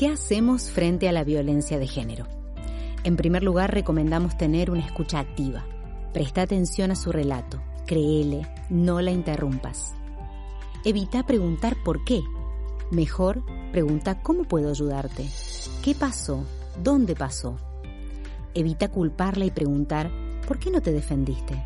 ¿Qué hacemos frente a la violencia de género? En primer lugar, recomendamos tener una escucha activa. Presta atención a su relato, créele, no la interrumpas. Evita preguntar por qué. Mejor, pregunta cómo puedo ayudarte. ¿Qué pasó? ¿Dónde pasó? Evita culparla y preguntar ¿por qué no te defendiste?